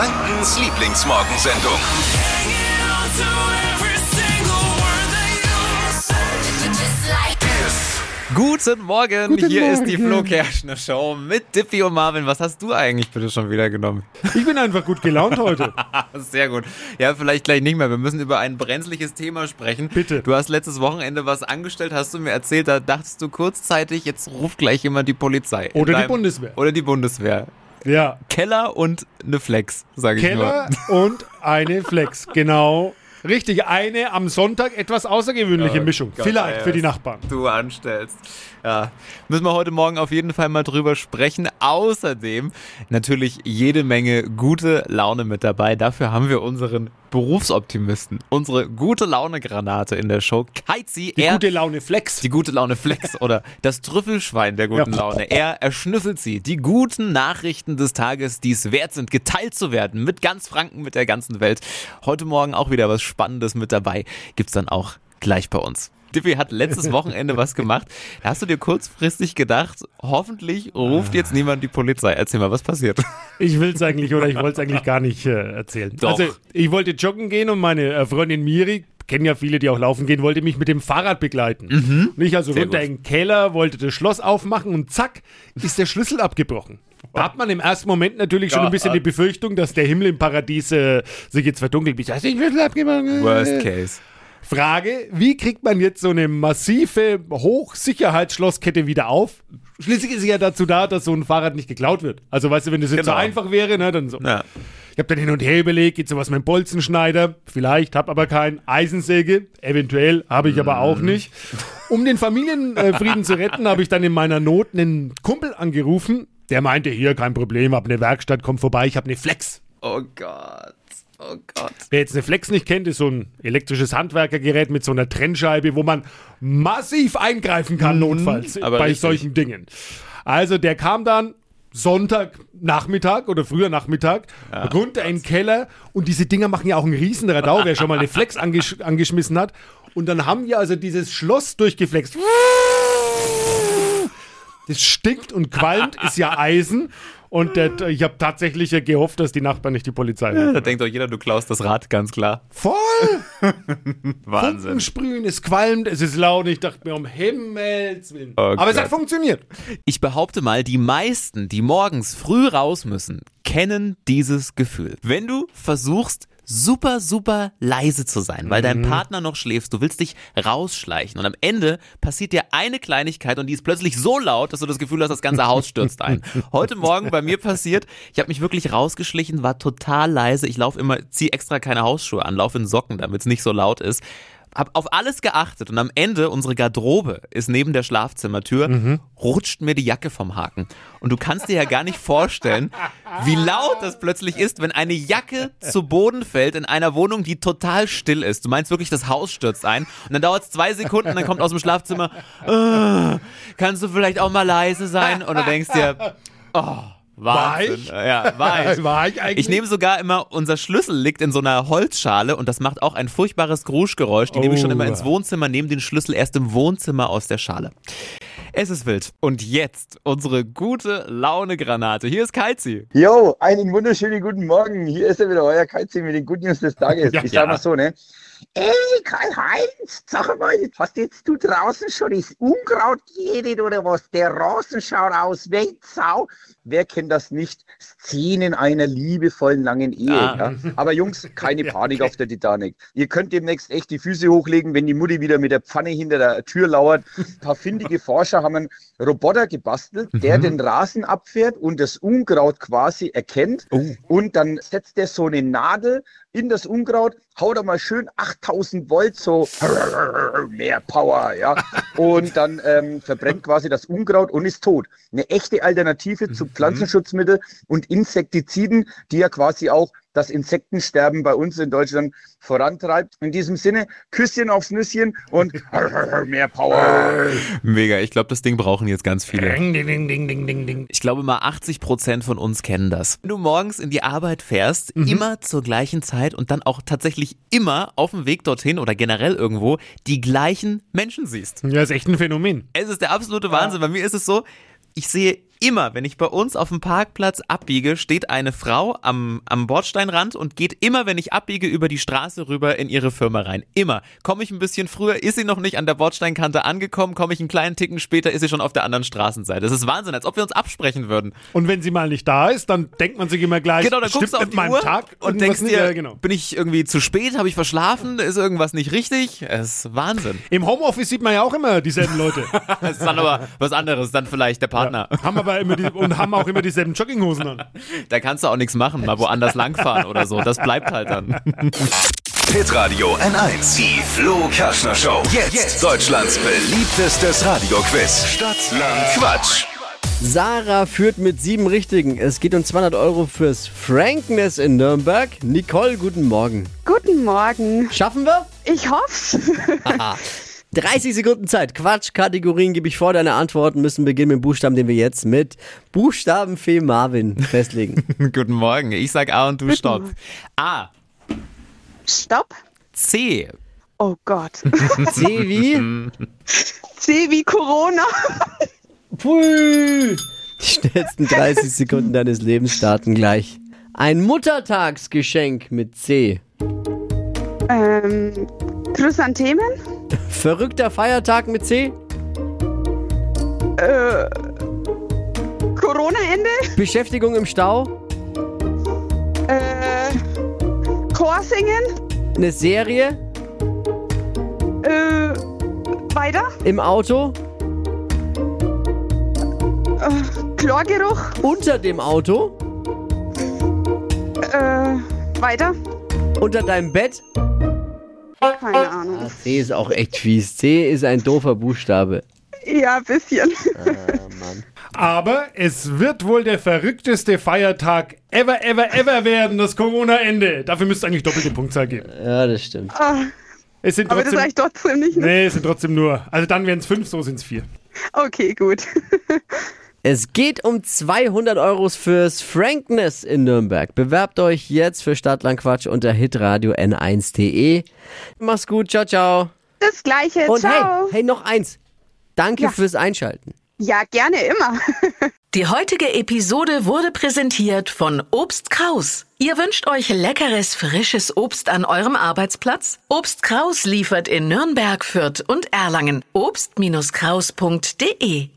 Frankens Lieblingsmorgensendung. Guten Morgen, Guten hier ist die Flo Morgen. Kerschner Show mit Dippy und Marvin. Was hast du eigentlich bitte schon wieder genommen? Ich bin einfach gut gelaunt heute. Sehr gut. Ja, vielleicht gleich nicht mehr. Wir müssen über ein brenzliges Thema sprechen. Bitte. Du hast letztes Wochenende was angestellt, hast du mir erzählt, da dachtest du kurzzeitig, jetzt ruft gleich jemand die Polizei. Oder die Bundeswehr. Oder die Bundeswehr. Ja. Keller und eine Flex, sage ich Keller nur. und eine Flex. Genau. Richtig, eine am Sonntag etwas außergewöhnliche Oh Mischung. Gott, Vielleicht ey, für die Nachbarn. Du anstellst. Ja, müssen wir heute Morgen auf jeden Fall mal drüber sprechen. Außerdem natürlich jede Menge gute Laune mit dabei. Dafür haben wir unseren Berufsoptimisten, unsere gute Laune-Granate in der Show. Keizi, Die er, gute Laune Flex. die gute Laune Flex oder das Trüffelschwein der guten Ja. Laune. Er erschnüffelt sie. Die guten Nachrichten des Tages, die es wert sind, geteilt zu werden. Mit ganz Franken, mit der ganzen Welt. Heute Morgen auch wieder was Spannendes mit dabei. Gibt's dann auch gleich bei uns. Dippy hat letztes Wochenende was gemacht. Da hast du dir kurzfristig gedacht, hoffentlich ruft jetzt niemand die Polizei. Erzähl mal, was passiert? Ich will es eigentlich oder ich wollte es eigentlich gar nicht äh, erzählen. Doch. Also, ich wollte joggen gehen und meine äh, Freundin Miri, kennen ja viele, die auch laufen gehen, wollte mich mit dem Fahrrad begleiten. Nicht also Mhm. Sehr runter gut. in den Keller, wollte das Schloss aufmachen und zack, ist der Schlüssel abgebrochen. Da hat man im ersten Moment natürlich schon Ja, ein bisschen äh. die Befürchtung, dass der Himmel im Paradies äh, sich jetzt verdunkelt. Ich hast den Schlüssel abgebrochen. Worst case. Frage, wie kriegt man jetzt so eine massive Hochsicherheitsschlosskette wieder auf? Schließlich ist sie ja dazu da, dass so ein Fahrrad nicht geklaut wird. Also weißt du, wenn das jetzt so Genau. einfach wäre, ne, dann so. Ja. Ich habe dann hin und her überlegt, geht sowas mit dem Bolzenschneider? Vielleicht, hab aber keinen. Eisensäge? Eventuell, habe ich aber auch nicht. Um den Familienfrieden zu retten, habe ich dann in meiner Not einen Kumpel angerufen. Der meinte, hier, kein Problem, hab eine Werkstatt, komm vorbei, ich habe eine Flex. Oh Gott. Oh Gott. Wer jetzt eine Flex nicht kennt, ist so ein elektrisches Handwerkergerät mit so einer Trennscheibe, wo man massiv eingreifen kann, notfalls, Mhm. aber bei richtig. solchen Dingen. Also der kam dann Sonntagnachmittag oder früher Nachmittag runter in den Keller und diese Dinger machen ja auch einen riesen Radau, wer schon mal eine Flex angesch angeschmissen hat. Und dann haben wir also dieses Schloss durchgeflext. Das stinkt und qualmt, ist ja Eisen. Und der, ich habe tatsächlich gehofft, dass die Nachbarn nicht die Polizei rufen. Da denkt doch jeder, du klaust das Rad, ganz klar. Voll! Wahnsinn. Funken sprühen, es qualmt, es ist laut. Ich dachte mir, um Himmels Willen. Oh Aber es Gott. hat funktioniert. Ich behaupte mal, die meisten, die morgens früh raus müssen, kennen dieses Gefühl. Wenn du versuchst, super, super leise zu sein, weil dein Partner noch schläft, du willst dich rausschleichen und am Ende passiert dir eine Kleinigkeit und die ist plötzlich so laut, dass du das Gefühl hast, das ganze Haus stürzt ein. Heute Morgen bei mir passiert, ich habe mich wirklich rausgeschlichen, war total leise, ich laufe immer, zieh extra keine Hausschuhe an, laufe in Socken, damit es nicht so laut ist. Hab auf alles geachtet und am Ende, unsere Garderobe ist neben der Schlafzimmertür, rutscht mir die Jacke vom Haken. Und du kannst dir ja gar nicht vorstellen, wie laut das plötzlich ist, wenn eine Jacke zu Boden fällt in einer Wohnung, die total still ist. Du meinst wirklich, das Haus stürzt ein und dann dauert es zwei Sekunden, dann kommt aus dem Schlafzimmer, "Ah, kannst du vielleicht auch mal leise sein? Und du denkst dir, oh, Wahnsinn. ich? Ja, war ich. War ich eigentlich? Ich nehme sogar immer, unser Schlüssel liegt in so einer Holzschale und das macht auch ein furchtbares Gruschgeräusch. Die nehme ich schon Oh. immer ins Wohnzimmer, nehme den Schlüssel erst im Wohnzimmer aus der Schale. Es ist wild. Und jetzt unsere gute Laune-Granate. Hier ist Kalzi. Jo, einen wunderschönen guten Morgen. Hier ist er wieder, euer Kalzi mit den Good News des Tages. Ja. ich sag Ja. mal so, ne? Ey, Karl-Heinz, sag mal, hast jetzt du draußen schon das Unkraut geredet oder was? Der Rasen schaut aus, wie Sau. Wer kennt das nicht? Szenen einer liebevollen langen Ehe. Ah. Ja? Aber Jungs, keine Panik auf der Titanic. Ihr könnt demnächst echt die Füße hochlegen, wenn die Mutti wieder mit der Pfanne hinter der Tür lauert. Ein paar findige Forscher haben einen Roboter gebastelt, der Mhm. den Rasen abfährt und das Unkraut quasi erkennt. Oh. Und dann setzt er so eine Nadel in das Unkraut, haut er mal schön 8000 Volt, so mehr Power, ja. Und dann ähm, verbrennt quasi das Unkraut und ist tot. Eine echte Alternative zu Pflanzenschutzmittel und Insektiziden, die ja quasi auch das Insektensterben bei uns in Deutschland vorantreibt. In diesem Sinne, Küsschen aufs Nüsschen und mehr Power. Mega. Ich glaube, das Ding brauchen jetzt ganz viele. Ding, ding, ding, ding, ding, ding, ding. Ich glaube mal 80 Prozent von uns kennen das. Wenn du morgens in die Arbeit fährst, immer zur gleichen Zeit und dann auch tatsächlich immer auf dem Weg dorthin oder generell irgendwo die gleichen Menschen siehst. Ja, ist echt ein Phänomen. Es ist der absolute Wahnsinn. Bei mir ist es so, ich sehe immer, wenn ich bei uns auf dem Parkplatz abbiege, steht eine Frau am, am Bordsteinrand und geht immer, wenn ich abbiege, über die Straße rüber in ihre Firma rein. Immer. Komme ich ein bisschen früher, ist sie noch nicht an der Bordsteinkante angekommen, komme ich einen kleinen Ticken später, ist sie schon auf der anderen Straßenseite. Das ist Wahnsinn, als ob wir uns absprechen würden. Und wenn sie mal nicht da ist, dann denkt man sich immer gleich, Genau, dann guckst du auf mit die meinem Uhr Tag und denkst dir, ja, genau. bin ich irgendwie zu spät, habe ich verschlafen, ist irgendwas nicht richtig? Es ist Wahnsinn. Im Homeoffice sieht man ja auch immer dieselben Leute. Das ist dann aber was anderes, dann vielleicht der Partner. haben aber immer die, und haben auch immer dieselben Jogginghosen an. Da kannst du auch nichts machen, mal woanders langfahren oder so. Das bleibt halt dann. Hitradio N1. Die Flo Kaschner Show. Jetzt. Deutschlands beliebtestes Radioquiz. Stadt, Land, Quatsch. Sarah führt mit sieben Richtigen. Es geht um 200 Euro fürs Frankness in Nürnberg. Nicole, guten Morgen. Guten Morgen. Schaffen wir? Ich hoffe. 30 Sekunden Zeit. Quatsch, Kategorien gebe ich vor. Deine Antworten müssen beginnen mit dem Buchstaben, den wir jetzt mit Buchstabenfee Marvin festlegen. Guten Morgen. Ich sag A und du stopp. A. Stopp. C. Oh Gott. C wie? C wie Corona. Pfui. Die schnellsten 30 Sekunden deines Lebens starten gleich. Ein Muttertagsgeschenk mit C. Ähm, Chrysanthemen. Verrückter Feiertag mit C. Äh, Corona-Ende. Beschäftigung im Stau. Äh, Chorsingen. Eine Serie Äh, weiter. im Auto. Chlorgeruch. Unter dem Auto. Äh, weiter. Unter deinem Bett. Keine Ahnung. Ah, C ist auch echt fies. C ist ein doofer Buchstabe. Ja, ein bisschen. Aber es wird wohl der verrückteste Feiertag ever, ever, ever werden, das Corona-Ende. Dafür müsste eigentlich doppelte Punktzahl geben. Ja, das stimmt. Ah, Es sind aber das trotzdem, sage ich trotzdem nicht. nee, es sind trotzdem nur, also dann wären es fünf, so sind es vier. Okay, gut. Es geht um 200 Euros fürs Frankness in Nürnberg. Bewerbt euch jetzt für Stadtlandquatsch unter hitradio n1.de. Mach's gut, ciao, ciao. Das Gleiche. Und Ciao. hey, hey, noch eins. Danke Ja. fürs Einschalten. Ja, gerne immer. Die heutige Episode wurde präsentiert von Obst Kraus. Ihr wünscht euch leckeres, frisches Obst an eurem Arbeitsplatz? Obst Kraus liefert in Nürnberg, Fürth und Erlangen. Obst-Kraus.de